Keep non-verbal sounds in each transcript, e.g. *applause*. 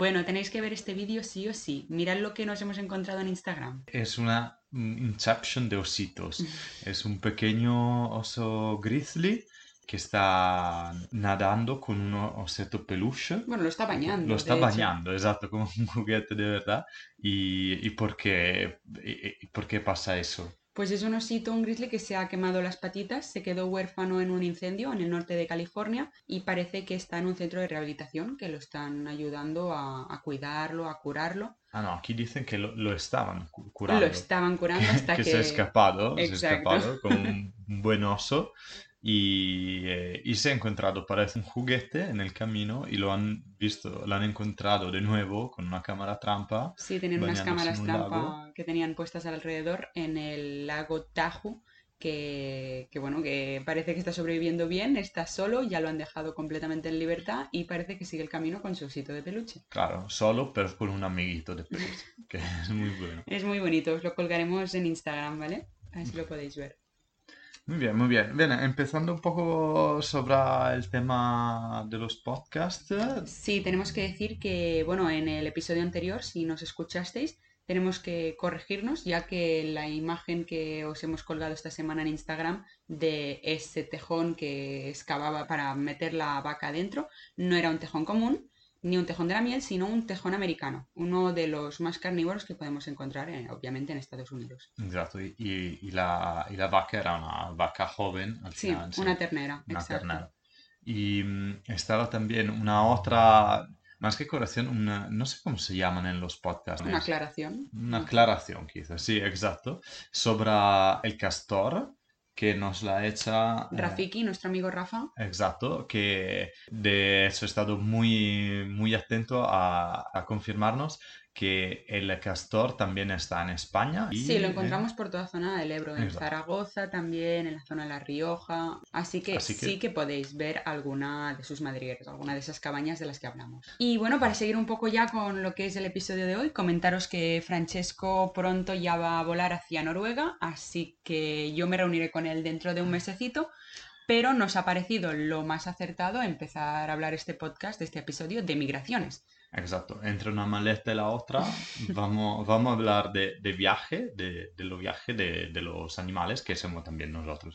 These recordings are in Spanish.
Bueno, tenéis que ver este vídeo sí o sí. Mirad lo que nos hemos encontrado en Instagram. Es una inception de ositos. *laughs* es un pequeño oso grizzly que está nadando con un oseto peluche. Bueno, lo está bañando. Lo está hecho. bañando, exacto, como un juguete de verdad. ¿Y, y por, qué, y- y por qué pasa eso? Pues es un osito, un grizzly que se ha quemado las patitas, se quedó huérfano en un incendio en el norte de California y parece que está en un centro de rehabilitación que lo están ayudando a, a cuidarlo, a curarlo. Ah, no, aquí dicen que lo, lo estaban cu- curando. Lo estaban *laughs* curando hasta que, que... se ha escapado, se ha escapado con *laughs* un buen oso y, eh, y se ha encontrado, parece un juguete en el camino y lo han visto, lo han encontrado de nuevo con una cámara trampa. Sí, tenían unas cámaras un trampa lago. que tenían puestas alrededor en el lago Tahoe, que, que bueno, que parece que está sobreviviendo bien, está solo, ya lo han dejado completamente en libertad y parece que sigue el camino con su osito de peluche. Claro, solo, pero con un amiguito de peluche, que *laughs* es muy bueno. Es muy bonito, os lo colgaremos en Instagram, ¿vale? Así lo podéis ver. Muy bien, muy bien. Bien, empezando un poco sobre el tema de los podcasts. Sí, tenemos que decir que, bueno, en el episodio anterior, si nos escuchasteis, tenemos que corregirnos, ya que la imagen que os hemos colgado esta semana en Instagram de ese tejón que excavaba para meter la vaca adentro no era un tejón común, ni un tejón de la miel, sino un tejón americano, uno de los más carnívoros que podemos encontrar, eh, obviamente, en Estados Unidos. Exacto, y, y- la, y la vaca era una vaca joven al Sí, final. sí. una ternera, Una exacto. ternera. Y mm, estaba también una otra, más que corrección, una, no sé cómo se llaman en los podcasts. Una aclaración. Una aclaración, quizás, sí, exacto, sobre el castor que nos la echa. eh, Rafiki, nuestro amigo Rafa, Exacto, que de hecho he estado muy, muy atento a, a confirmarnos que el castor también está en España. y Sí, lo en- encontramos por toda zona del Ebro, en Exacto. Zaragoza también, en la zona de La Rioja. Así que, Así que- sí que podéis ver alguna de sus madrigueras, alguna de esas cabañas de las que hablamos. Y bueno, para seguir un poco ya con lo que es el episodio de hoy, comentaros que Francesco pronto ya va a volar hacia Noruega, así que yo me reuniré con él dentro de un mesecito. Pero nos ha parecido lo más acertado empezar a hablar este podcast, este episodio de migraciones. Exacto, entre una maleta y la otra vamos, vamos a hablar de, de viaje, de, de los viajes de, de los animales que somos también nosotros.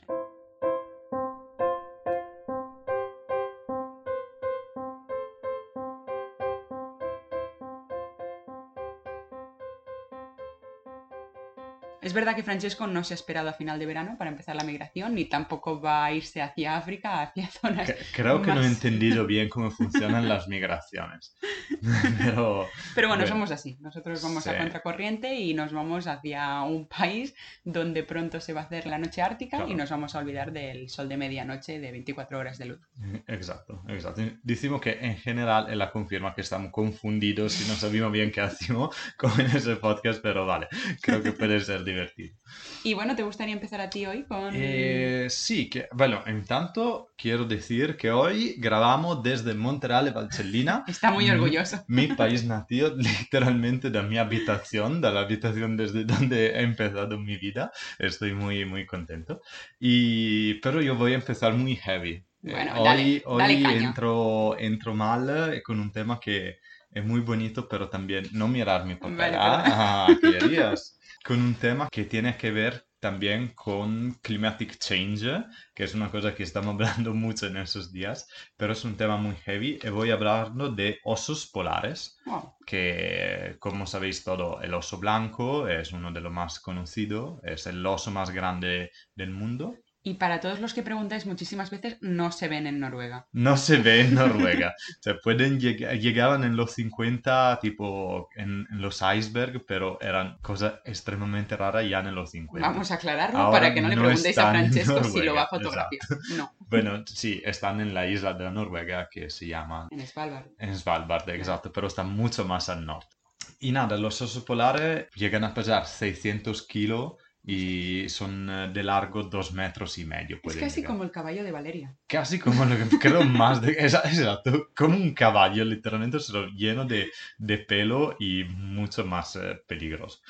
Es verdad que Francesco no se ha esperado a final de verano para empezar la migración, ni tampoco va a irse hacia África, hacia zonas... Creo que no he más- entendido bien cómo funcionan las migraciones. *laughs* *laughs* Pero Pero bueno, Bueno, somos así. Nosotros vamos a sí. contracorriente y nos vamos hacia un país donde pronto se va a hacer la noche ártica Claro. y nos vamos a olvidar del sol de medianoche de 24 horas de luz. Exacto, exacto. Decimos que en general él la confirma que estamos confundidos y no sabemos bien qué hacemos *laughs* con ese podcast, pero vale, creo que puede ser divertido. Y bueno, ¿te gustaría empezar a ti hoy con... Eh, sí, que, bueno, en tanto quiero decir que hoy grabamos desde Monterale Valcellina, Está muy Mm. *laughs* mi país nativo, *laughs* literalmente de mi habitación, de la habitación desde donde he empezado mi vida. Estoy muy, muy contento. Y, pero yo voy a empezar muy heavy. Eh, Bueno, hoy dale, hoy dale caña. entro, entro mal eh, con un tema que es muy bonito, pero también no mirar mi papel. Vale, ah, ah, querías. *laughs* Con un tema que tiene que ver también con climatic change, que es una cosa que estamos *laughs* hablando mucho en esos días, pero es un tema muy heavy y voy a hablarlo de osos polares que como sabéis todo, el oso blanco es uno de los más conocidos, es el oso más grande del mundo. Y para todos los que preguntáis muchísimas veces, no se ven en Noruega. No se ve en *laughs* Noruega. Se pueden lleg- llegaban en los 50, tipo en, en los icebergs, pero eran cosas extremadamente raras ya en los 50. Vamos a aclararlo Ahora para que no le no preguntéis a Francesco si lo va a Noruega, fotografiar. No, Bueno, sí, están en la isla de Noruega que se llama en Svalbard. En Svalbard, exacto, pero está mucho más al norte. Y nada, los osos polares llegan a pesar 600 kilos y son eh, de largo 2 metros y medio. Es casi llegar. como el caballo de Valeria. Casi como lo que creo más de... *laughs* Exacto, como un caballo, literalmente, solo lleno de, de pelo y mucho más eh, peligroso.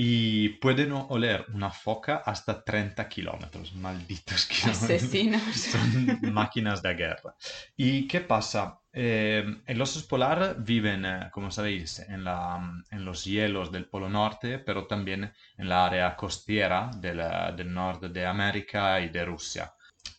Y pueden oler una foca hasta 30 kilómetros. Malditos *laughs* kilómetros. Asesinos. *laughs* Son máquinas de guerra. ¿Y qué pasa? Eh, los osos polar viven, eh, como sabéis, en, la, en, los hielos del Polo Norte, pero también en la área costiera del, del norte de América y de Rusia.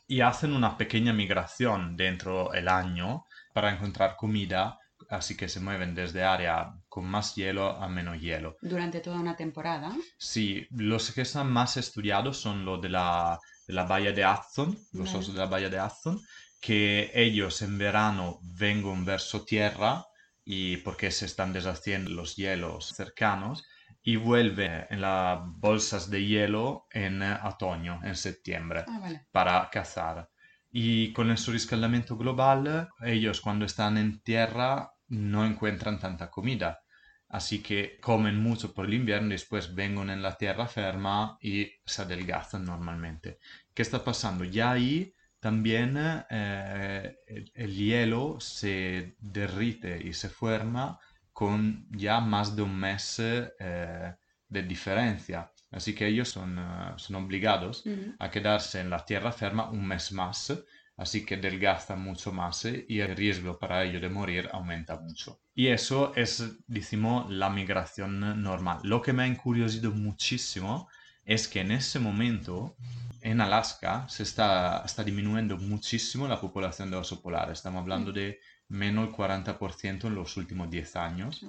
Y hacen una pequeña migración dentro del año para encontrar comida así que se mueven desde área con más hielo a menos hielo. Durante toda una temporada. Sí, los que están más estudiados son los de la, de la bahía de Hudson, los osos de la bahía de Hudson, que ellos en verano vengan verso tierra y porque se están deshaciendo los hielos cercanos y vuelven en las bolsas de hielo en otoño, en septiembre, ah, para cazar. Y con el surriscaldamiento global, ellos cuando están en tierra no encuentran tanta comida. Así que comen mucho por el invierno y después vengan en la tierra ferma y se adelgazan normalmente. ¿Qué está pasando? Ya ahí también eh, el, hielo se derrite y se forma con ya más de un mes eh, de diferencia. Así que ellos son, eh, son obligados a quedarse en la tierra ferma un mes más así que adelgazan mucho más ¿eh? y el riesgo para ellos de morir aumenta mucho. Y eso es, decimos, la migración normal. Lo que me ha encuriosado muchísimo es que en ese momento en Alaska se está, está disminuyendo muchísimo la población de oso polar. Estamos hablando de menos del 40% en los últimos 10 años.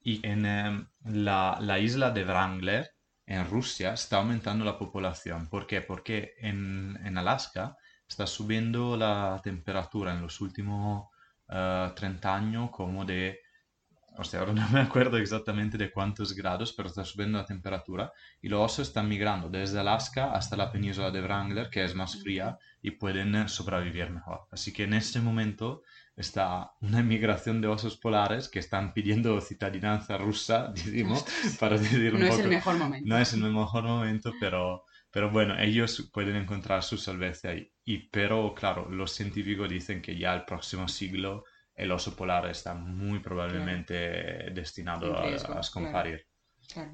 Y en em, la, la, isla de Wrangler, en Rusia, está aumentando la población. ¿Por qué? Porque en, en Alaska está subiendo la temperatura en los últimos 30 eh, años como de, o sea, ahora no me acuerdo exactamente de cuántos grados, pero está subiendo la temperatura y los osos están migrando desde Alaska hasta la península de Wrangler, que es más fría, y pueden sobrevivir mejor. Así que en este momento está una migración de osos polares que están pidiendo ciudadanía rusa, *laughs* decimos, para decir un no poco... No es el mejor momento. No es el mejor momento, pero pero bueno, ellos pueden encontrar su salvación ahí. Y, pero claro, los científicos dicen que ya el próximo siglo el oso polar está muy probablemente destinado a, a,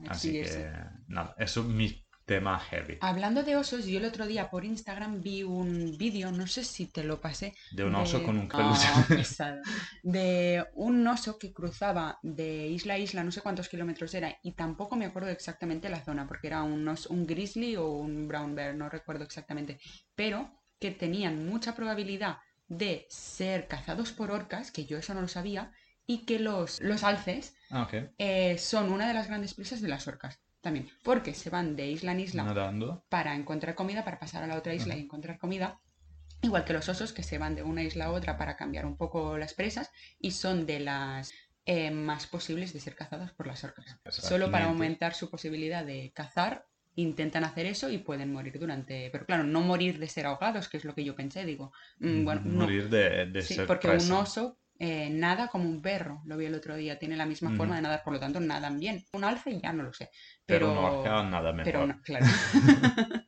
Así que, nada, eso mi tema heavy. Hablando de osos, yo el otro día por Instagram vi un vídeo, no sé si te lo pasé. De un oso con un peluche. *laughs* Ah, de un oso que cruzaba de isla a isla, no sé cuántos kilómetros era, y tampoco me acuerdo exactamente la zona, porque era un, un grizzly o un brown bear, no recuerdo exactamente, pero que tenían mucha probabilidad de ser cazados por orcas, que yo eso no lo sabía, y que los, los alces ah, eh, son una de las grandes presas de las orcas también, porque se van de isla en isla para encontrar comida, para pasar a la otra isla y encontrar comida. Igual que los osos que se van de una isla a otra para cambiar un poco las presas y son de las eh, más posibles de ser cazadas por las orcas. Solo para aumentar su posibilidad de cazar intentan hacer eso y pueden morir durante. Pero claro, no morir de ser ahogados, que es lo que yo pensé, digo. Mm, bueno, morir de, de sí, porque un oso eh, nada como un perro, lo vi el otro día, tiene la misma forma de nadar, por lo tanto nadan bien. Un alce ya no lo sé. Pero, una orca nada mejor. Pero claro. *laughs*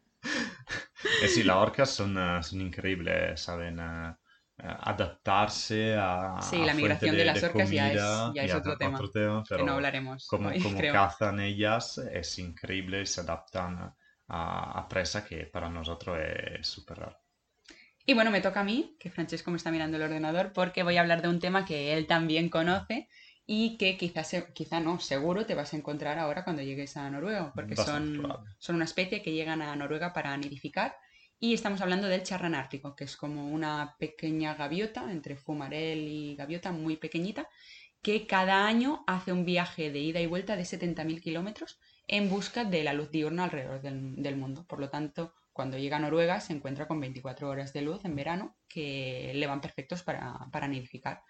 eh sí, las orcas son, eh, son increíbles, saben eh, adaptarse a. Sí, la migración de, las orcas ya es, ya es otro, tema, pero que no hablaremos. Como, como cazan ellas, es increíble se adaptan a, a presa que para nosotros es súper raro. Y bueno, me toca a mí, que Francesco me está mirando el ordenador, porque voy a hablar de un tema que él también conoce y que quizás, quizá no, seguro te vas a encontrar ahora cuando llegues a Noruega, porque son, son una especie que llegan a Noruega para nidificar. Y estamos hablando del charrán ártico, que es como una pequeña gaviota, entre fumarel y gaviota, muy pequeñita, que cada año hace un viaje de ida y vuelta de 70.000 kilómetros en busca de la luz diurna alrededor del, mundo. Por lo tanto, cuando llega a Noruega se encuentra con 24 horas de luz en verano que le van perfectos para, para nidificar.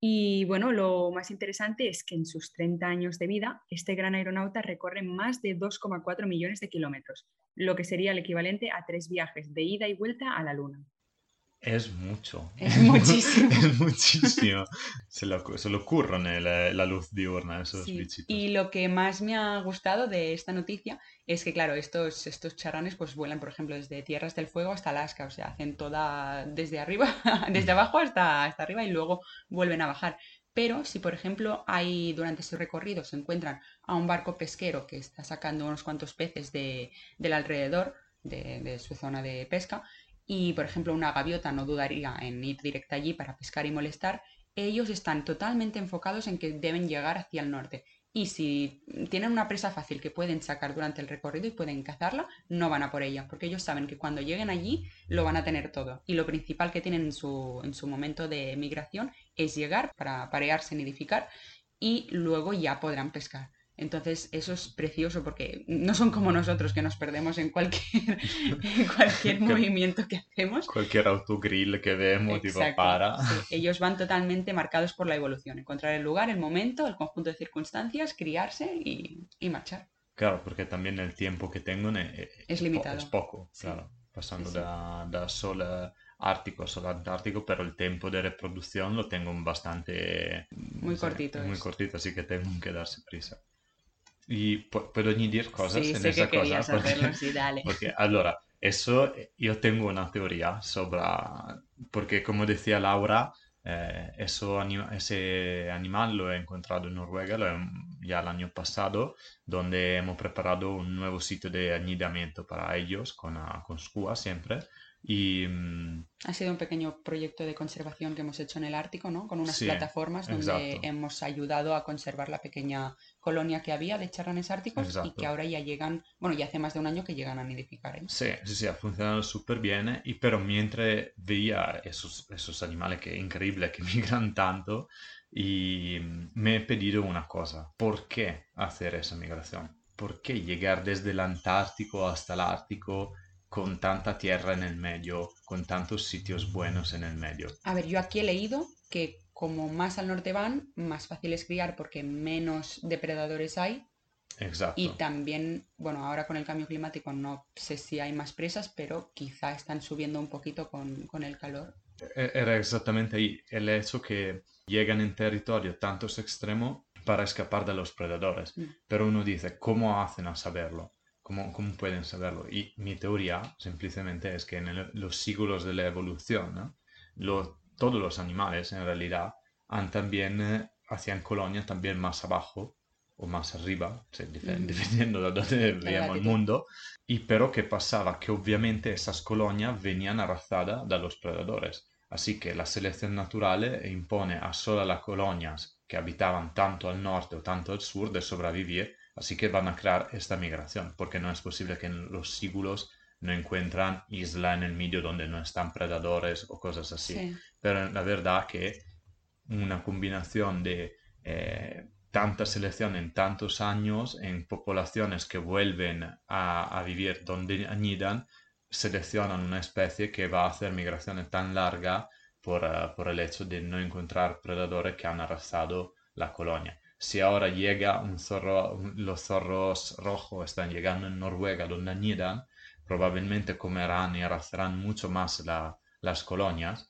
Y bueno, lo más interesante es que en sus 30 años de vida, este gran aeronauta recorre más de 2,4 millones de kilómetros, lo que sería el equivalente a tres viajes de ida y vuelta a la Luna. Es mucho. Es muchísimo. *laughs* es muchísimo. Se lo, se lo curran la, la, luz diurna esos bichitos. Y lo que más me ha gustado de esta noticia es que, claro, estos, estos charranes pues vuelan, por ejemplo, desde Tierras del Fuego hasta Alaska. O sea, hacen toda desde arriba, *laughs* desde abajo hasta, hasta arriba y luego vuelven a bajar. Pero si, por ejemplo, hay durante ese recorrido se encuentran a un barco pesquero que está sacando unos cuantos peces del alrededor de, su zona de pesca y, por ejemplo, una gaviota no dudaría en ir directa allí para pescar y molestar, ellos están totalmente enfocados en que deben llegar hacia el norte. Y si tienen una presa fácil que pueden sacar durante el recorrido y pueden cazarla, no van a por ella, porque ellos saben que cuando lleguen allí lo van a tener todo. Y lo principal que tienen en su, en su momento de migración es llegar para parearse, nidificar y luego ya podrán pescar. Entonces, eso es precioso porque no son como nosotros que nos perdemos en cualquier, *laughs* cualquier *laughs* movimiento que hacemos. Cualquier autogrill que vemos, tipo, para. *laughs* Ellos van totalmente marcados por la evolución. Encontrar el lugar, el momento, el conjunto de circunstancias, criarse y, marchar. Claro, porque también el tiempo que tengo es, limitado. Es poco, claro. Pasando de sol ártico a sol antártico, pero el tiempo de reproducción lo tengo bastante... Muy cortito. Muy cortito, así que tengo que darse prisa. Y puedo añadir cosas sí, en sé esa que cosa. Porque, hacerlo, sí, *laughs* dale. porque, allora, eso yo tengo una teoría sobre, porque como decía Laura, eh, eso ese animal lo he encontrado en Noruega lo ya el año pasado, donde hemos preparado un nuevo sitio de anidamiento para ellos, con, con SCUA siempre. Y, ha sido un pequeño proyecto de conservación que hemos hecho en el Ártico, ¿no? Con unas plataformas donde hemos ayudado a conservar la pequeña colonia que había de charranes árticos y que ahora ya llegan, bueno, ya hace más de un año que llegan a nidificar ahí. Sí, sí, sí, ha funcionado súper bien, y, pero mientras veía esos, esos animales que increíble que *laughs* migran tanto, y me he pedido una cosa, ¿por qué hacer esa migración? ¿Por qué llegar desde el Antártico hasta el Ártico? Con tanta tierra en el medio, con tantos sitios buenos en el medio. A ver, yo aquí he leído que como más al norte van, más fácil es criar porque menos depredadores hay. Exacto. Y también, bueno, ahora con el cambio climático no sé si hay más presas, pero quizá están subiendo un poquito con, con el calor. E-, era exactamente ahí el hecho que llegan en territorio tantos extremos para escapar de los predadores. Mm. Pero uno dice, ¿cómo hacen a saberlo? ¿Cómo, pueden saberlo? Y mi teoría simplemente es que en los siglos de la evolución, todos los animales en realidad han también, eh, hacían colonias también más abajo o más arriba, dependiendo de dónde *laughs* veíamos el mundo, y pero ¿qué pasaba? Que obviamente esas colonias venían arrastradas de los predadores. Así que la selección natural impone a solo las colonias que habitaban tanto al norte o tanto al sur de sobrevivir Así que van a crear esta migración, porque no es posible que en los siglos no encuentran isla en el medio donde no están predadores o cosas así. Pero la verdad que una combinación de eh, tanta selección en tantos años en poblaciones que vuelven a, vivir donde anidan, seleccionan una especie que va a hacer migraciones tan largas por, eh, por el hecho de no encontrar predadores que han arrasado la colonia si ahora llega un zorro, los zorros rojos están llegando en Noruega donde anidan, probablemente comerán y arrastrarán mucho más las colonias.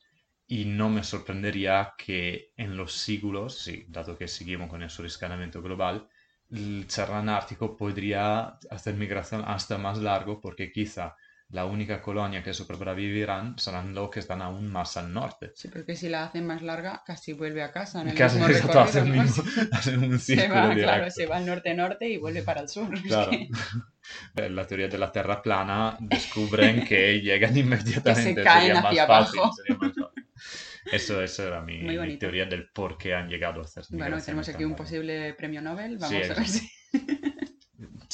Y no me sorprendería que en los siglos, sí, dado que seguimos con el sobrescalamiento global, el charrán ártico podría hacer migración hasta más largo porque quizá la única colonia que sobrevivirán serán los que están aún más al norte. Sí, porque si la hacen más larga, casi vuelve a casa. En el casi mismo hacen, mismo, *laughs* un círculo se va, Claro, se va al norte-norte y vuelve para el sur. Claro. *laughs* La teoría de la Tierra plana descubren que *laughs* llegan inmediatamente. Que se caen hacia abajo. Eso, eso era mi, teoría del por qué han llegado a hacer Bueno, tenemos aquí un posible premio Nobel. Vamos a ver si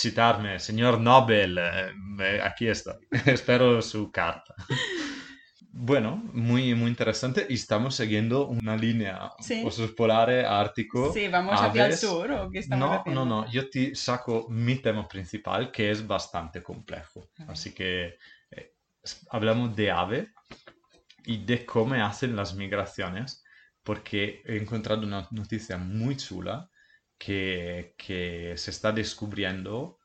citarme, señor Nobel, eh, aquí estoy. *laughs* Espero su carta. *laughs* Bueno, muy, muy interesante. Y estamos siguiendo una línea sí. polare, ártico. Sí, vamos hacia el sur. ¿o qué estamos no, no, no. Yo te saco mi tema principal, que es bastante complejo. Así que eh, hablamos de ave y de cómo hacen las migraciones, porque he encontrado una noticia muy chula que, se está descubriendo,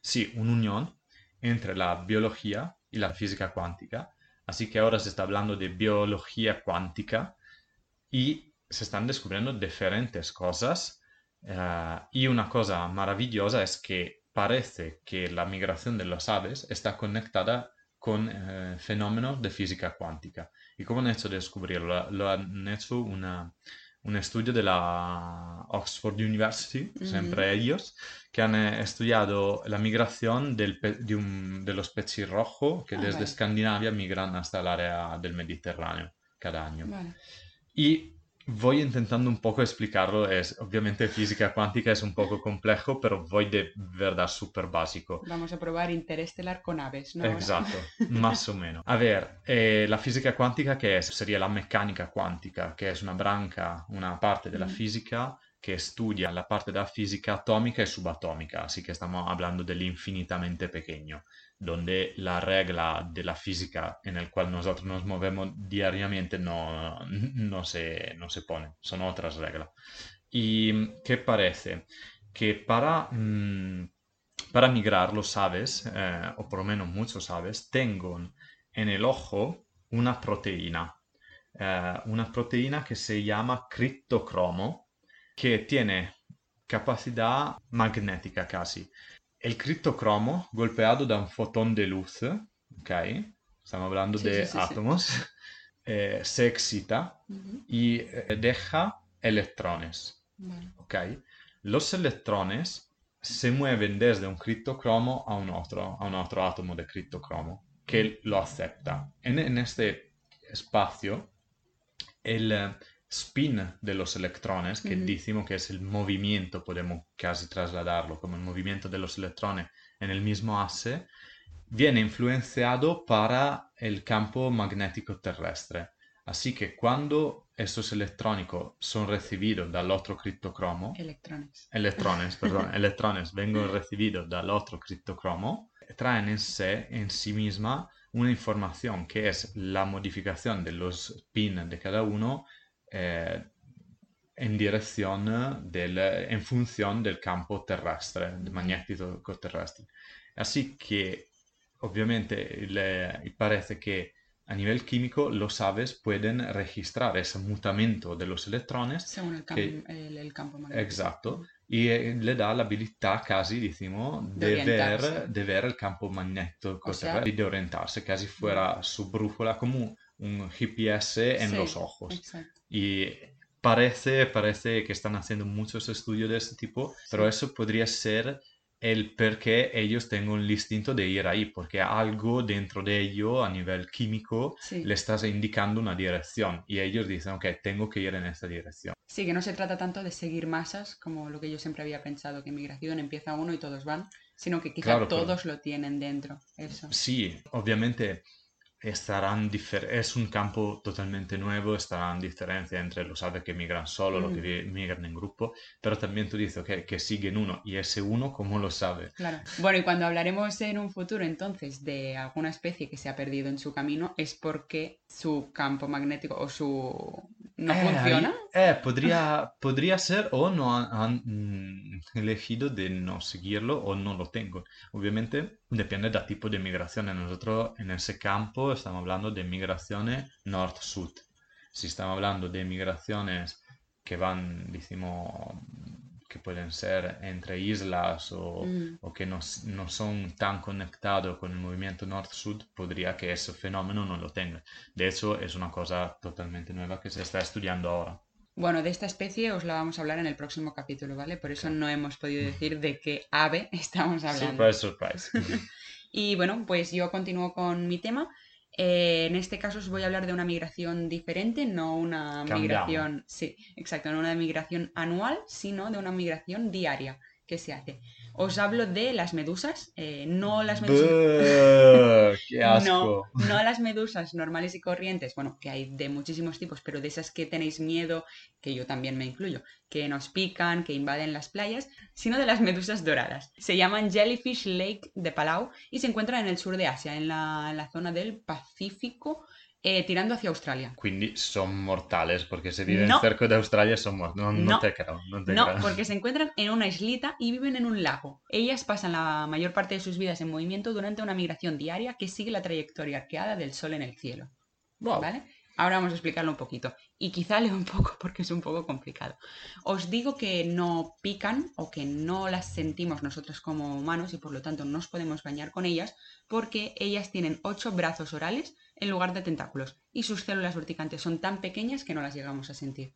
sí, una unión entre la biología y la física cuántica. Así que ahora se está hablando de biología cuántica y se están descubriendo diferentes cosas. Eh, y una cosa maravillosa es que parece que la migración de las aves está conectada con eh, fenómenos de física cuántica. ¿Y cómo han hecho descubrirlo? Lo han hecho una, un estudio de la Oxford University, siempre ellos, que han eh, estudiado la migración del de, los pechirrojos que ah, desde Escandinavia migran hasta el área del Mediterráneo cada año. Y voy intentando un poco explicarlo. Es, obviamente física cuántica es un poco complejo, pero voy de verdad súper básico. Vamos a probar interestelar con aves, ¿no? Exacto, más o menos. A ver, eh, la física cuántica, ¿qué es? Sería la mecánica cuántica, que es una branca, una parte de la mm. física que estudia la parte de la física atómica y subatómica, así que estamos hablando del infinitamente pequeño donde la regla de la física en el cual nosotros nos movemos diariamente no, no, se, no se pone, son otras reglas. ¿Y qué parece? Que para, mm, para migrar los aves, eh, o por lo menos muchos aves, tengo en el ojo una proteína, eh, una proteína que se llama criptocromo, que tiene capacidad magnética casi el criptocromo golpeado da un fotón de luz, ¿ok? Estamos hablando de átomos, *laughs* eh, se excita y eh, deja electrones, ¿ok? Los electrones se mueven desde un criptocromo a un otro, a un otro átomo de criptocromo que lo acepta. En, en este espacio, el, spin de los electrones, que decimos que es el movimiento, podemos casi trasladarlo como el movimiento de los electrones en el mismo asse, viene influenciado para el campo magnético terrestre. Así que cuando estos electrónicos son recibidos del otro criptocromo, electrones, electrones, perdón, *laughs* electrones vengan recibidos del otro criptocromo, traen en, sí, en sí misma una información que es la modificación de los pins de cada uno eh, en dirección del, en función del campo terrestre, magnético terrestre. Así que, obviamente, le, parece que a nivel químico los aves pueden registrar ese mutamiento de los electrones. Según el, campo magnético. Exacto. Y eh, le da la habilità casi, decimos, de, ver, de ver el campo magnético terrestre y de orientarse, casi fuera su brújula como un GPS en los ojos. Y parece, parece que están haciendo muchos estudios de este tipo, pero eso podría ser el por qué ellos tengan el instinto de ir ahí, porque algo dentro de ellos a nivel químico le estás indicando una dirección y ellos dicen, ok, tengo que ir en esta dirección. Sí, que no se trata tanto de seguir masas como lo que yo siempre había pensado, que en migración empieza uno y todos van, sino que quizá todos lo tienen dentro. Eso. Sí, obviamente estarán es un campo totalmente nuevo, estarán diferencia entre los aves que migran solo, los que mm. migran en grupo, pero también tú dices okay, que siguen uno, y ese uno, ¿cómo lo sabe? Claro. Bueno, y cuando hablaremos en un futuro entonces de alguna especie que se ha perdido en su camino, es porque su campo magnético o su no eh, funciona. eh, podría, podría ser o no han, mm, elegido de no seguirlo o no lo tengo. Obviamente depende del tipo de migración. Nosotros en ese campo estamos hablando de migraciones norte-sur. Si estamos hablando de migraciones que van, decimos, que pueden ser entre islas o, mm. o que no, no, son tan conectados con el movimiento norte-sur, podría que ese fenómeno no lo tenga. De hecho, es una cosa totalmente nueva que se está estudiando ahora. Bueno, de esta especie os la vamos a hablar en el próximo capítulo, ¿vale? Por eso no hemos podido decir de qué ave *laughs* estamos hablando. Surprise, surprise. *laughs* y bueno, pues yo continúo con mi tema. Eh, en este caso os voy a hablar de una migración diferente, no una migración, sí, exacto, no una migración anual, sino de una migración diaria que se hace. Os hablo de las medusas, eh, no las medusas. *laughs* ¡Qué asco! No, no las medusas normales y corrientes, bueno, que hay de muchísimos tipos, pero de esas que tenéis miedo, que yo también me incluyo, que nos pican, que invaden las playas, sino de las medusas doradas. Se llaman Jellyfish Lake de Palau y se encuentran en el sur de Asia, en la, en la zona del Pacífico eh, tirando hacia Australia. Quindi son mortales porque se viven cerca de Australia, son No, no, no, te creo. No, te no porque se encuentran en una islita y viven en un lago. Ellas pasan la mayor parte de sus vidas en movimiento durante una migración diaria que sigue la trayectoria arqueada del sol en el cielo. ¿Vale? Ahora vamos a explicarlo un poquito. Y quizá *laughs* leo un poco porque es un poco complicado. Os digo que no pican o que no las sentimos nosotros como humanos y por lo tanto no nos podemos bañar con ellas porque ellas tienen ocho brazos orales en lugar de tentáculos y sus células urticantes son tan pequeñas que no las llegamos a sentir.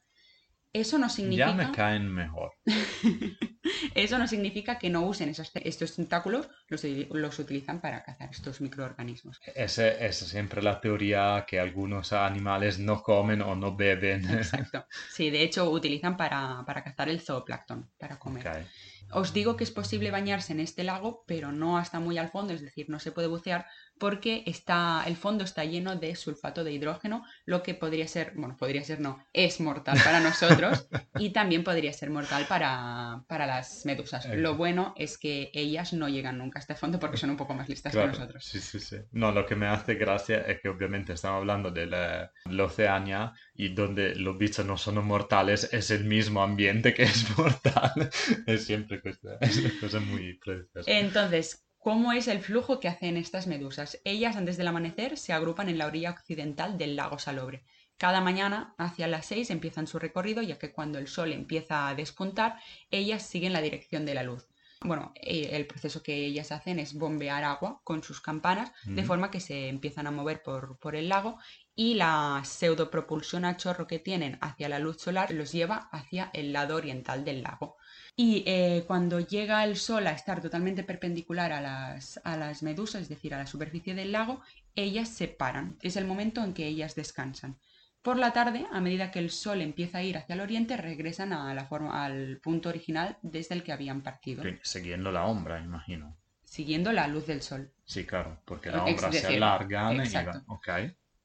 Eso no significa... Ya me caen mejor. *laughs* Eso no significa que no usen estos tentáculos, los, los, utilizan para cazar estos microorganismos. Esa es siempre la teoría que algunos animales no comen o no beben. Exacto. Sí, de hecho utilizan para, para cazar el zooplancton, para comer. Os digo que es posible bañarse en este lago, pero no hasta muy al fondo, es decir, no se puede bucear porque está, el fondo está lleno de sulfato de hidrógeno, lo que podría ser, bueno, podría ser no, es mortal para nosotros y *laughs* también podría ser mortal para, para las medusas. Lo bueno es que ellas no llegan nunca a este fondo porque son un poco más listas que nosotros. Sí, sí, sí. No, lo que me hace gracia es que obviamente estamos hablando de la, Oceania y donde los bichos no son mortales es el mismo ambiente que es *laughs* mortal. es siempre es una cosa muy preciosa. Entonces, ¿Cómo es el flujo que hacen estas medusas? Ellas antes del amanecer se agrupan en la orilla occidental del lago Salobre. Cada mañana, hacia las 6, empiezan su recorrido, ya que cuando el sol empieza a despuntar, ellas siguen la dirección de la luz. Bueno, eh, el proceso que ellas hacen es bombear agua con sus campanas, de forma que se empiezan a mover por, por el lago y la pseudopropulsión a chorro que tienen hacia la luz solar los lleva hacia el lado oriental del lago. Y eh, cuando llega el sol a estar totalmente perpendicular a las, a las medusas, es decir, a la superficie del lago, ellas se paran. Es el momento en que ellas descansan. Por la tarde, a medida que el sol empieza a ir hacia el oriente, regresan a la forma, al punto original desde el que habían partido. Siguiendo la sombra, imagino. Siguiendo la luz del sol. Sí, claro, porque la sombra se alarga. Exacto.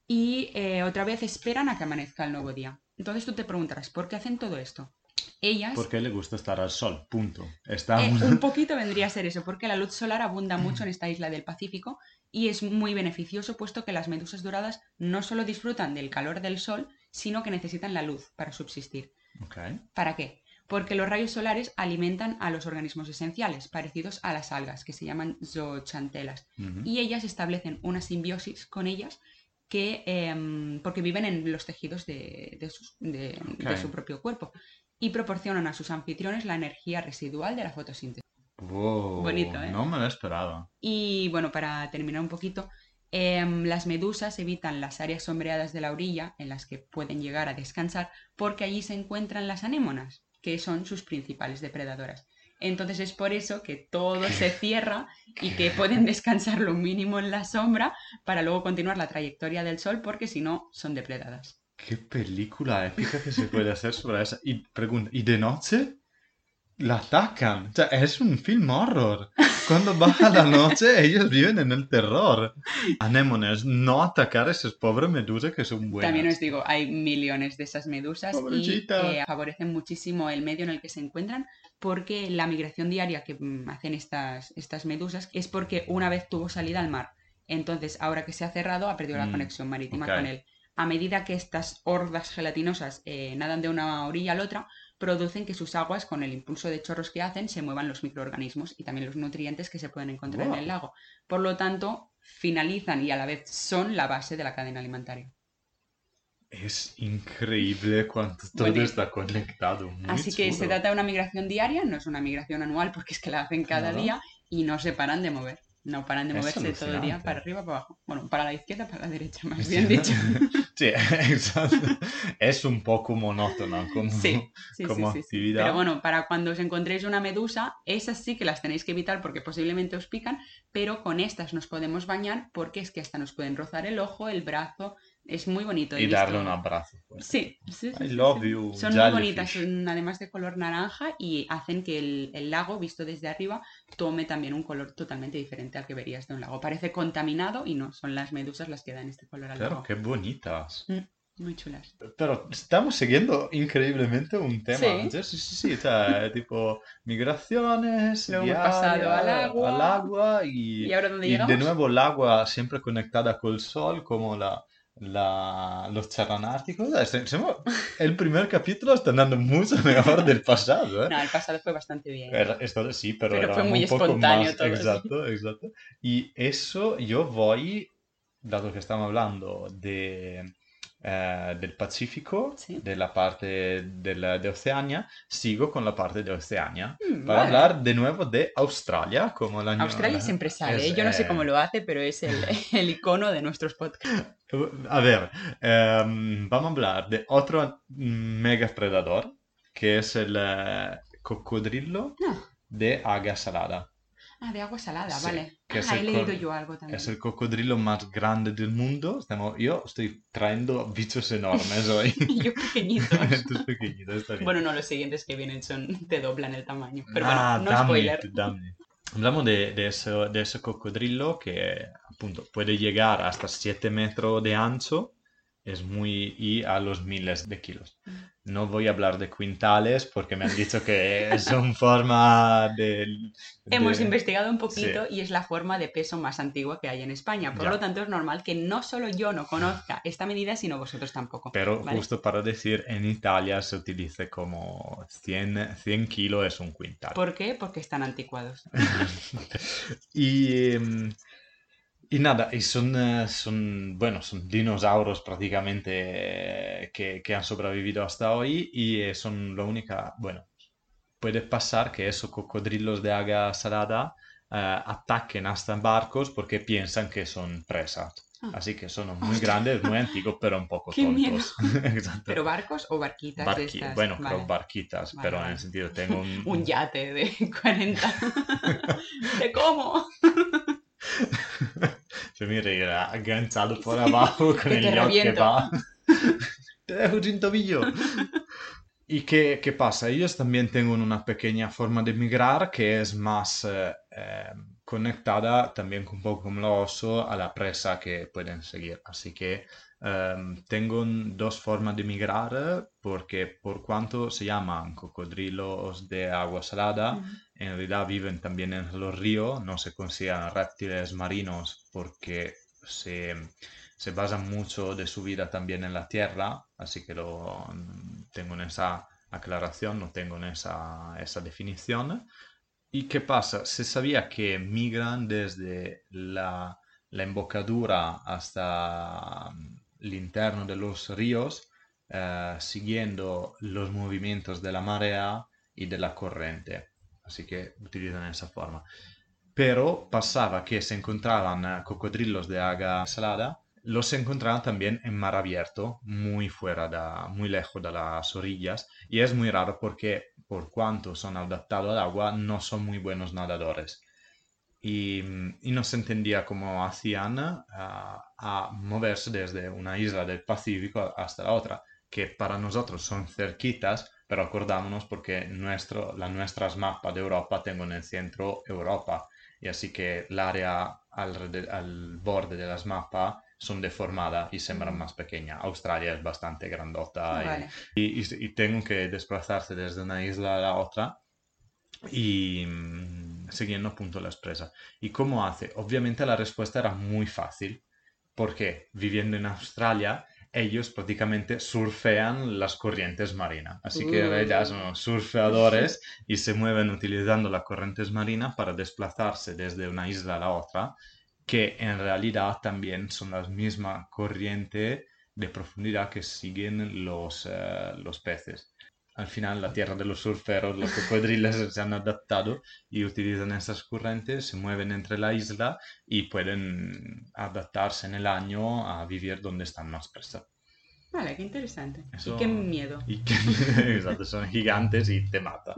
Y, eh, otra vez esperan a que amanezca el nuevo día. Entonces tú te preguntarás, ¿por qué hacen todo esto? Ellas... Porque le gusta estar al sol, punto. Está... Eh, un poquito vendría a ser eso, porque la luz solar abunda mucho en esta isla del Pacífico y es muy beneficioso puesto que las medusas doradas no solo disfrutan del calor del sol, sino que necesitan la luz para subsistir. ¿Para qué? Porque los rayos solares alimentan a los organismos esenciales, parecidos a las algas, que se llaman zoochantelas, y ellas establecen una simbiosis con ellas que, em, porque viven en los tejidos de, de su propio cuerpo y proporcionan a sus anfitriones la energía residual de la fotosíntesis. Bonito, ¿eh? No me lo esperaba. Y bueno, para terminar un poquito, em, las medusas evitan las áreas sombreadas de la orilla en las que pueden llegar a descansar porque allí se encuentran las anémonas, que son sus principales depredadoras. Entonces es por eso que todo se cierra y que pueden descansar lo mínimo en la sombra para luego continuar la trayectoria del sol porque si no son depredadas. Qué película épica que se puede hacer sobre esa. Y pregunta, ¿y de noche? La atacan. O sea, es un film horror. Cuando baja la noche, *laughs* ellos viven en el terror. Anémones, no atacar a esas pobres medusas que son buenas. También os digo, hay millones de esas medusas y eh, favorecen muchísimo el medio en el que se encuentran porque la migración diaria que mm, hacen estas, estas medusas es porque una vez tuvo salida al mar. Entonces, ahora que se ha cerrado, ha perdido la mm, conexión marítima con él a medida que estas hordas gelatinosas eh, nadan de una orilla a la otra, producen que sus aguas, con el impulso de chorros que hacen, se muevan los microorganismos y también los nutrientes que se pueden encontrar en el lago. Por lo tanto, finalizan y a la vez son la base de la cadena alimentaria. Es increíble cuánto todo está conectado. así que se trata de una migración diaria, no es una migración anual porque es que la hacen cada día y no se paran de mover. No paran de moverse todo el día para arriba, para abajo. Bueno, para la izquierda, para la derecha, más bien dicho. *laughs* sí, exacto. *laughs* Es un poco monótono como, *laughs* como actividad. Pero bueno, para cuando os encontréis una medusa, esas sí que las tenéis que evitar porque posiblemente os pican, pero con estas nos podemos bañar porque es que hasta nos pueden rozar el ojo, el brazo, es muy bonito. Y darle un abrazo. Pues. Sí, sí, I love you. Son muy bonitas, son además de color naranja y hacen que el, lago, visto desde arriba, tome también un color totalmente diferente al que verías de un lago. Parece contaminado y no, son las medusas las que dan este color al lago. Claro, qué bonitas. Mm, muy chulas. Pero estamos siguiendo increíblemente un tema. Sí, sí, sí, sí. O sea, tipo migraciones, Luego pasado al agua. Al agua y, ¿Y, ahora dónde y de nuevo el agua siempre conectada con el sol, como la la, los charranárticos. El primer capítulo está andando mucho mejor del pasado. ¿eh? No, el pasado fue bastante bien. esto, sí, pero, era fue muy un poco espontáneo más. exacto, exacto. Y eso yo voy, dado que estamos hablando de eh, del Pacífico, Sí. de la parte del- de Oceania, sigo con la parte de Oceania Mm, para vale. hablar de nuevo de Australia, como la Australia siempre sale, es, ¿eh? yo no sé eh, cómo lo hace, pero es el, *laughs* el icono de nuestros podcasts. A ver, em, vamos a hablar de otro mega predador, que es el eh, cocodrilo No. de agua salada. Ah, de agua salada, Sí, vale. que Ah, he leído yo algo también. Es el cocodrilo más grande del mundo. Estamos, yo estoy trayendo bichos enormes hoy. *laughs* Yo pequeñitos. *laughs* Estos pequeñitos, está bien. bueno, no, los siguientes que vienen son, te doblan el tamaño. Pero ah, bueno, no damn spoiler. it. Hablamos de, de, ese, de ese cocodrilo que appunto puede llegar hasta 7 metros de ancho es muy, y a los miles de kilos. No voy a hablar de quintales porque me han dicho que son *laughs* forma de... Hemos investigado un poquito y es la forma de peso más antigua que hay en España. Por Ya. lo tanto, es normal que no solo yo no conozca esta medida, sino vosotros tampoco. Pero ¿vale? justo para decir, en Italia se utiliza como 100, 100 kilos es un quintal. ¿Por qué? Porque están anticuados. *laughs* y, em, y nada, y son, eh, son, bueno, son dinosaurios prácticamente eh, que, que han sobrevivido hasta hoy y eh, son la única, bueno, puede pasar que esos cocodrilos de agua salada eh, ataquen hasta barcos porque piensan que son presas. Ah. Así que son muy grandes, muy *laughs* antiguos, pero un poco ¡Qué tontos. *laughs* Exacto. ¿Pero barcos o barquitas de Barqui- estas? bueno, Vale. creo barquitas, Vale, pero en el sentido tengo un... *laughs* Un yate de 40. ¿De cómo? Se mi reirá agganchado por abajo con el yacht que va. Te dejo sin tobillo. ¿Y qué, qué pasa? Ellos también tienen una pequeña forma de migrar que es más eh, conectada también un poco como el oso a la presa que pueden seguir. Así que em, tengo dos formas de migrar porque por cuanto se llaman cocodrilos de agua salada, en realidad viven también en los ríos, no se consideran reptiles marinos porque se, se basan mucho de su vida también en la tierra, así que lo tengo en esa aclaración, no tengo en esa, esa definición. ¿Y qué pasa? Se sabía que migran desde la, la embocadura hasta mm, el interno de los ríos, eh, siguiendo los movimientos de la marea y de la corriente. Así que utilizan esa forma. Pero pasaba que se encontraban cocodrilos de agua salada, los encontraban también en mar abierto, muy fuera, de, muy lejos de las orillas. Y es muy raro porque, por cuanto son adaptados al agua, no son muy buenos nadadores. Y, y no se entendía cómo hacían ah, a moverse desde una isla del Pacífico hasta la otra, que para nosotros son cerquitas, pero acordámonos porque nuestro, las nuestras mapas de Europa tengo en el centro Europa, y así que el área alrede- al borde de las mapas son deformadas y sembran más pequeña. Australia es bastante grandota Ah, y- vale. y, y- y tengo que desplazarse desde una isla a la otra y mm, siguiendo appunto la presa. ¿Y cómo hace? Obviamente la respuesta era muy fácil, porque viviendo en Australia, ellos prácticamente surfean las corrientes marinas. Así que Uh. realidad son surfeadores *laughs* y se mueven utilizando las corrientes marinas para desplazarse desde una isla a la otra, que en realidad también son las mismas corrientes de profundidad que siguen los, eh, los peces. Al final, la tierra de los surferos, los cocodrilos se han adaptado y utilizan esas corrientes, se mueven entre la isla y pueden adaptarse en el año a vivir donde están más presas. Vale, qué interesante. Eso- Y qué miedo. Y *laughs* exacto, son gigantes y te matan.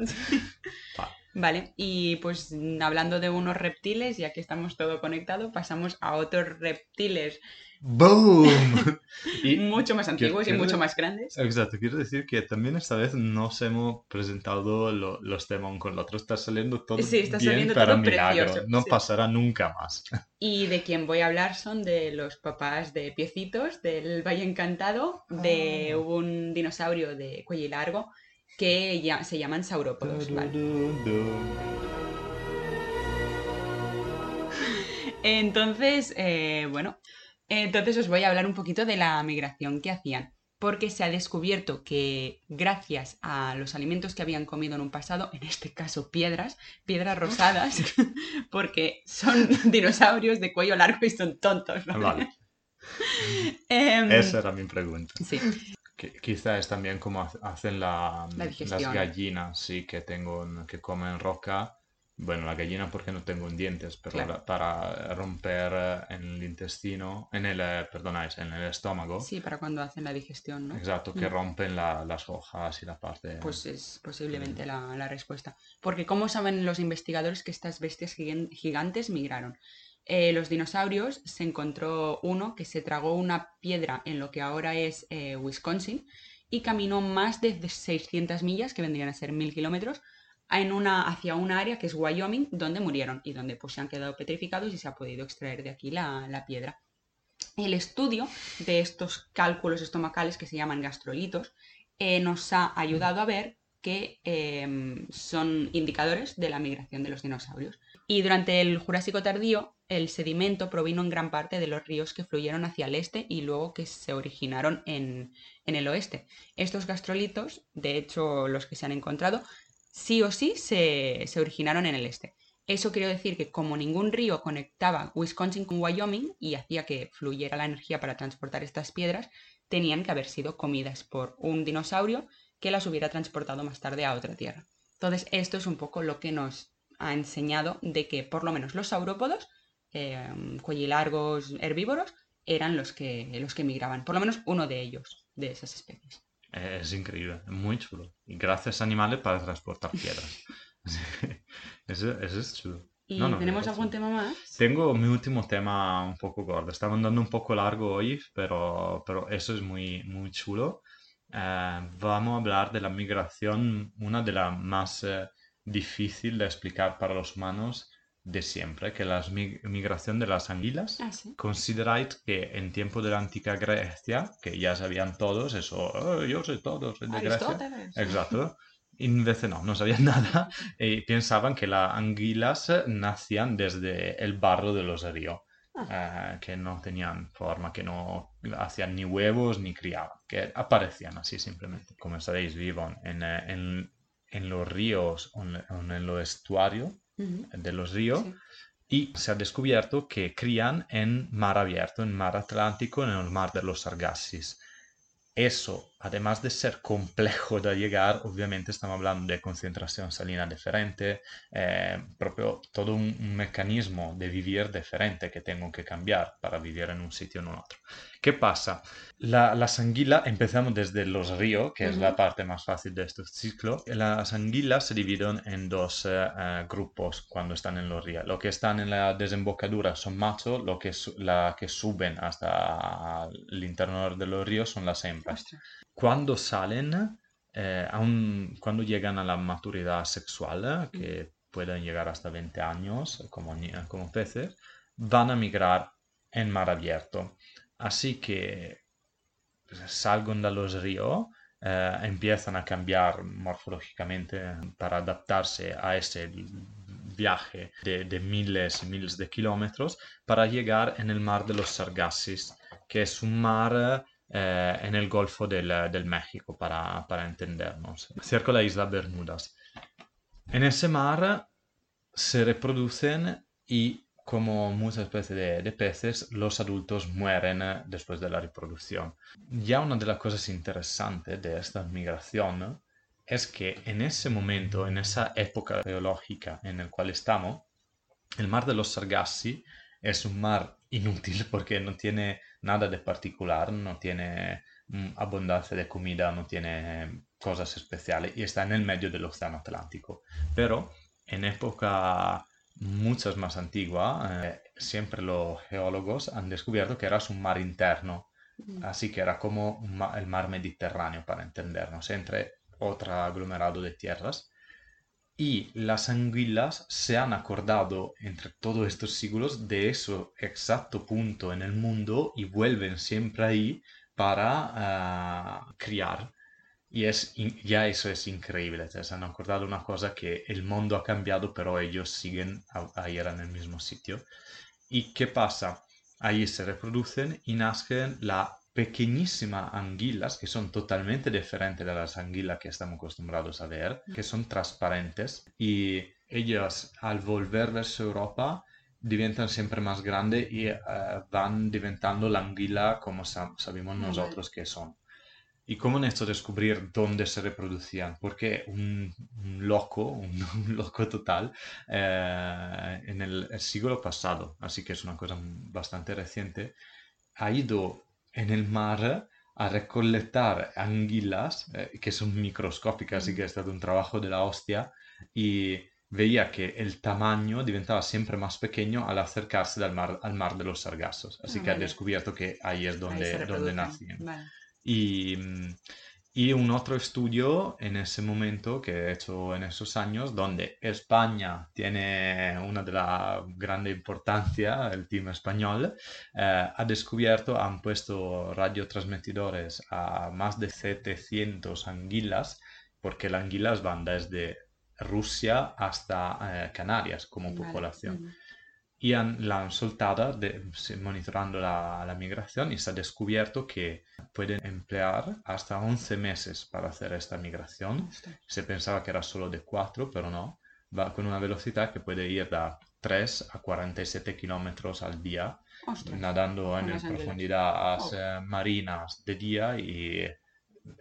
Va. Vale, y pues hablando de unos reptiles, ya que estamos todo conectado, pasamos a otros reptiles ¡Boom! *laughs* Y, mucho más antiguos y mucho de- más grandes. exacto, quiero decir que también esta vez nos hemos presentado lo- los temas uno con el otro. Está saliendo todo Sí, está bien, saliendo pero todo milagro. precioso, No sí. pasará nunca más. *laughs* Y de quien voy a hablar son de los papás de piecitos del Valle Encantado, de Ah. un dinosaurio de cuello largo que ya- se llaman saurópodos. ¿vale? *laughs* Entonces, eh, bueno, entonces os voy a hablar un poquito de la migración que hacían, porque se ha descubierto que gracias a los alimentos que habían comido en un pasado, en este caso piedras, piedras rosadas, *laughs* porque son *laughs* dinosaurios de cuello largo y son tontos, ¿vale? Vale. *laughs* Em, Esa era mi pregunta. sí, Que, quizá es también como ha- hacen la- La las gallinas, sí, que tengo, que comen roca. Bueno, la gallina porque no tengo dientes, pero Claro. la- para romper eh, en el intestino, en el, eh, perdonáis, en el estómago. sí, para cuando hacen la digestión, ¿no? Exacto, que Mm. rompen la- las hojas y la parte... Pues es posiblemente la, la respuesta. Porque ¿cómo saben los investigadores que estas bestias gigan- gigantes migraron? Eh, los dinosaurios se encontró uno que se tragó una piedra en lo que ahora es eh, Wisconsin y caminó más de 600 millas, que vendrían a ser mil kilómetros, en una, hacia una área que es Wyoming, donde murieron y donde pues, se han quedado petrificados y se ha podido extraer de aquí la, la piedra. El estudio de estos cálculos estomacales que se llaman gastrolitos eh, nos ha ayudado a ver que eh, son indicadores de la migración de los dinosaurios. Y durante el Jurásico tardío, el sedimento provino en gran parte de los ríos que fluyeron hacia el este y luego que se originaron en, en el oeste. Estos gastrolitos, de hecho los que se han encontrado, sí o sí se, originaron en el este. Eso quiere decir que como ningún río conectaba Wisconsin con Wyoming y hacía que fluyera la energía para transportar estas piedras, tenían que haber sido comidas por un dinosaurio que las hubiera transportado más tarde a otra tierra. Entonces, esto es un poco lo que nos ha enseñado de que por lo menos los saurópodos, eh, cuellilargos, herbívoros, eran los que, los que migraban, por lo menos uno de ellos, de esas especies. Es increíble, muy chulo. Y gracias animales para transportar piedras. *laughs* eso, eso es chulo. ¿Y No, no, tenemos algún tema más? Tengo mi último tema un poco gordo. Estaba andando un poco largo hoy, pero, pero eso es muy, muy chulo. Eh, vamos a hablar de la migración, una de las más eh, difícil de explicar para los humanos de siempre, que la mi- migración de las anguilas. Ah, sí. Que en tiempo de la antigua Grecia, que ya sabían todos eso, "Oh, yo sé todo, soy de Grecia. Exacto. Invece no, no sabían *laughs* nada y pensaban que las anguilas nacían desde el barro de los ríos, eh, que no tenían forma, que no hacían ni huevos ni criaban, que aparecían así simplemente. Como sabéis, viven en, eh, en- en los ríos o en, en los estuarios De los ríos Sí. y se ha descubierto que crían en mar abierto, en mar Atlántico, en el mar de los Sargassos. Eso, además de ser complejo de llegar, obviamente estamos hablando de concentración salina diferente, eh, proprio todo un, un mecanismo de vivir diferente que tengo que cambiar para vivir en un sitio o en otro. ¿Qué pasa? La, las anguilas, empezamos desde los ríos, que es la parte más fácil de este ciclo. Las anguilas se dividen en dos eh, eh, grupos cuando están en los ríos. Los que están en la desembocadura son machos, los que, su- la que suben hasta el interior de los ríos son las hembras. Cuando salen, eh, aún cuando llegan a la maturidad sexual, eh, que pueden llegar hasta 20 años como, ni- como peces, van a migrar en mar abierto. Así que pues, salgan de los ríos, eh, empiezan a cambiar morfológicamente para adaptarse a ese viaje de, de miles y miles de kilómetros para llegar en el mar de los Sargassos, que es un mar eh, en el Golfo del, del México, para, para entendernos, cerca la isla Bermudas. En ese mar se reproducen y como muchas especies de, de peces, los adultos mueren después de la reproducción. Ya una de las cosas interesantes de esta migración es que en ese momento, en esa época geológica en la cual estamos, el mar de los Sargassi es un mar inútil porque no tiene nada de particular, no tiene mm, abundancia de comida, no tiene cosas especiales y está en el medio del Océano Atlántico. Pero en época muchas más antigua, eh, siempre los geólogos han descubierto que era un mar interno, así que era como ma- el mar Mediterráneo para entendernos, entre otro aglomerado de tierras. Y las anguilas se han acordado entre todos estos siglos de ese exacto punto en el mundo y vuelven siempre ahí para ah, criar. Y es, ya eso es increíble, se han acordado una cosa que el mundo ha cambiado, pero ellos siguen a, a ir en el mismo sitio. ¿Y qué pasa? Ahí se reproducen y nacen las pequeñísimas anguilas, que son totalmente diferentes de las anguilas que estamos acostumbrados a ver, que son transparentes. Y ellas, al volver verso Europa, diventano sempre más grandes y eh, van diventando la anguila como sa- sabemos nosotros que son. Y cómo en esto descubrir dónde se reproducían, porque un, un loco, un, *laughs* un loco total, eh, en el, el siglo pasado, así que es una cosa bastante reciente, ha ido en el mar a recolectar anguilas, eh, que son microscópicas, así que è stato un trabajo de la hostia, y veía que el tamaño diventaba siempre más pequeño al acercarse del mar, al mar de los sargazos. Así Ah, que ha descubierto que ahí es donde, donde. Vale. Y, mm, y un otro estudio en ese momento que he hecho en esos años, donde España tiene una de la grande importancia, el team español, eh, ha descubierto, han puesto radiotransmitidores a más de 700 anguilas, porque las anguilas van desde Rusia hasta eh, Canarias como Vale. población Han, la han soltado de- monitorando la, la migración y se ha descubierto que pueden emplear hasta 11 meses para hacer esta migración. Se pensaba que era solo de 4, pero no. Va con una velocidad que puede ir de 3 a 47 kilómetros al día, Ostras. nadando en profundidades Oh. eh, marinas de día y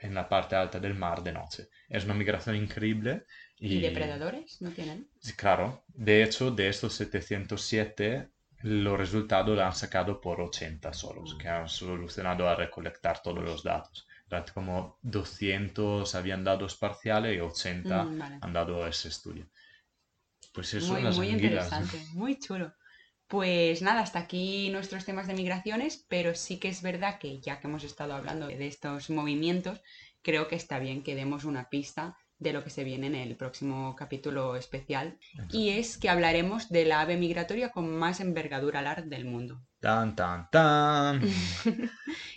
en la parte alta del mar de noche. Es una migración increíble. ¿Y depredadores? ¿No tienen? Claro. De hecho, de estos 707, los resultados lo han sacado por 80 solos, Mm. que han solucionado a recolectar todos los datos. Como 200 habían dados parciales y 80 Mm, vale. han dado ese estudio. Pues eso, Muy, las muy anguilas. interesante, muy chulo. Pues nada, hasta aquí nuestros temas de migraciones, pero sí que es verdad que ya que hemos estado hablando de estos movimientos, creo que está bien que demos una pista de lo que se viene en el próximo capítulo especial, y es que hablaremos de la ave migratoria con más envergadura alar del mundo. *laughs* Tan, tan, tan.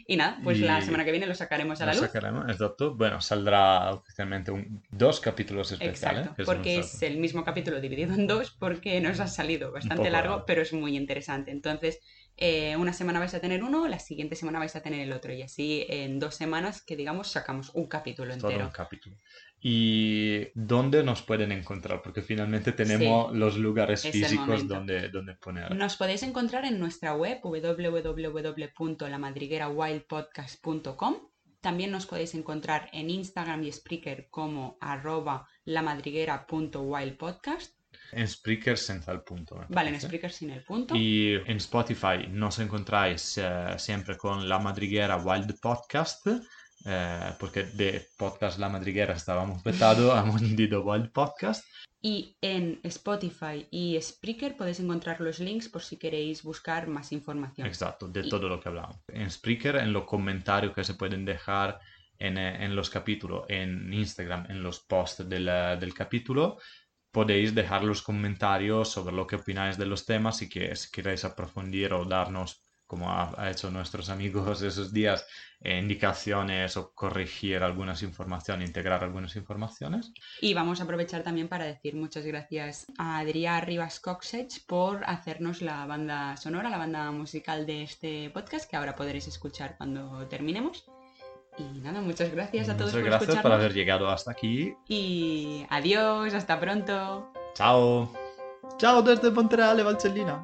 Y nada, pues la semana que viene lo sacaremos a la Lo luz. sacaremos, exacto. Bueno, saldrá oficialmente un- dos capítulos especiales. Exacto, que porque es el mismo capítulo dividido en dos porque nos ha salido bastante largo, largo. pero es muy interesante. Entonces, eh, una semana vais a tener uno, la siguiente semana vais a tener el otro y así en dos semanas que digamos sacamos un capítulo todo entero. un capítulo. ¿Y dónde nos pueden encontrar? Porque finalmente tenemos los lugares físicos donde, donde poner. Nos podéis encontrar en nuestra web www.lamadriguerawildpodcast.com. También nos podéis encontrar en Instagram y Spreaker como arroba lamadriguera.wildpodcast. En Spreaker senza el punto. Vale, en. Spreaker sin el punto. Y en Spotify nos encontráis eh, siempre con La Madriguera Wild Podcast, eh, porque de podcast La Madriguera estábamos vetados, *laughs* hemos añadido Wild Podcast. Y en Spotify y Spreaker podéis encontrar los links por si queréis buscar más información. Exacto, de Y- todo lo que hablamos. En Spreaker, en los comentarios que se pueden dejar en, eh, en los capítulos, en Instagram, en los posts del, del capítulo, podéis dejar los comentarios sobre lo que opináis de los temas y que si queréis aprofundir o darnos, como ha, ha hecho nuestros amigos esos días, eh, indicaciones o corregir algunas informaciones, integrar algunas informaciones. Y vamos a aprovechar también para decir muchas gracias a Adrià Rivas Coxech por hacernos la banda sonora, la banda musical de este podcast, que ahora podréis escuchar cuando terminemos. Y nada, muchas gracias a todos Muchas gracias por haber llegado hasta aquí. Y adiós, hasta pronto. Ciao! Ciao desde Montereale, Valcellina!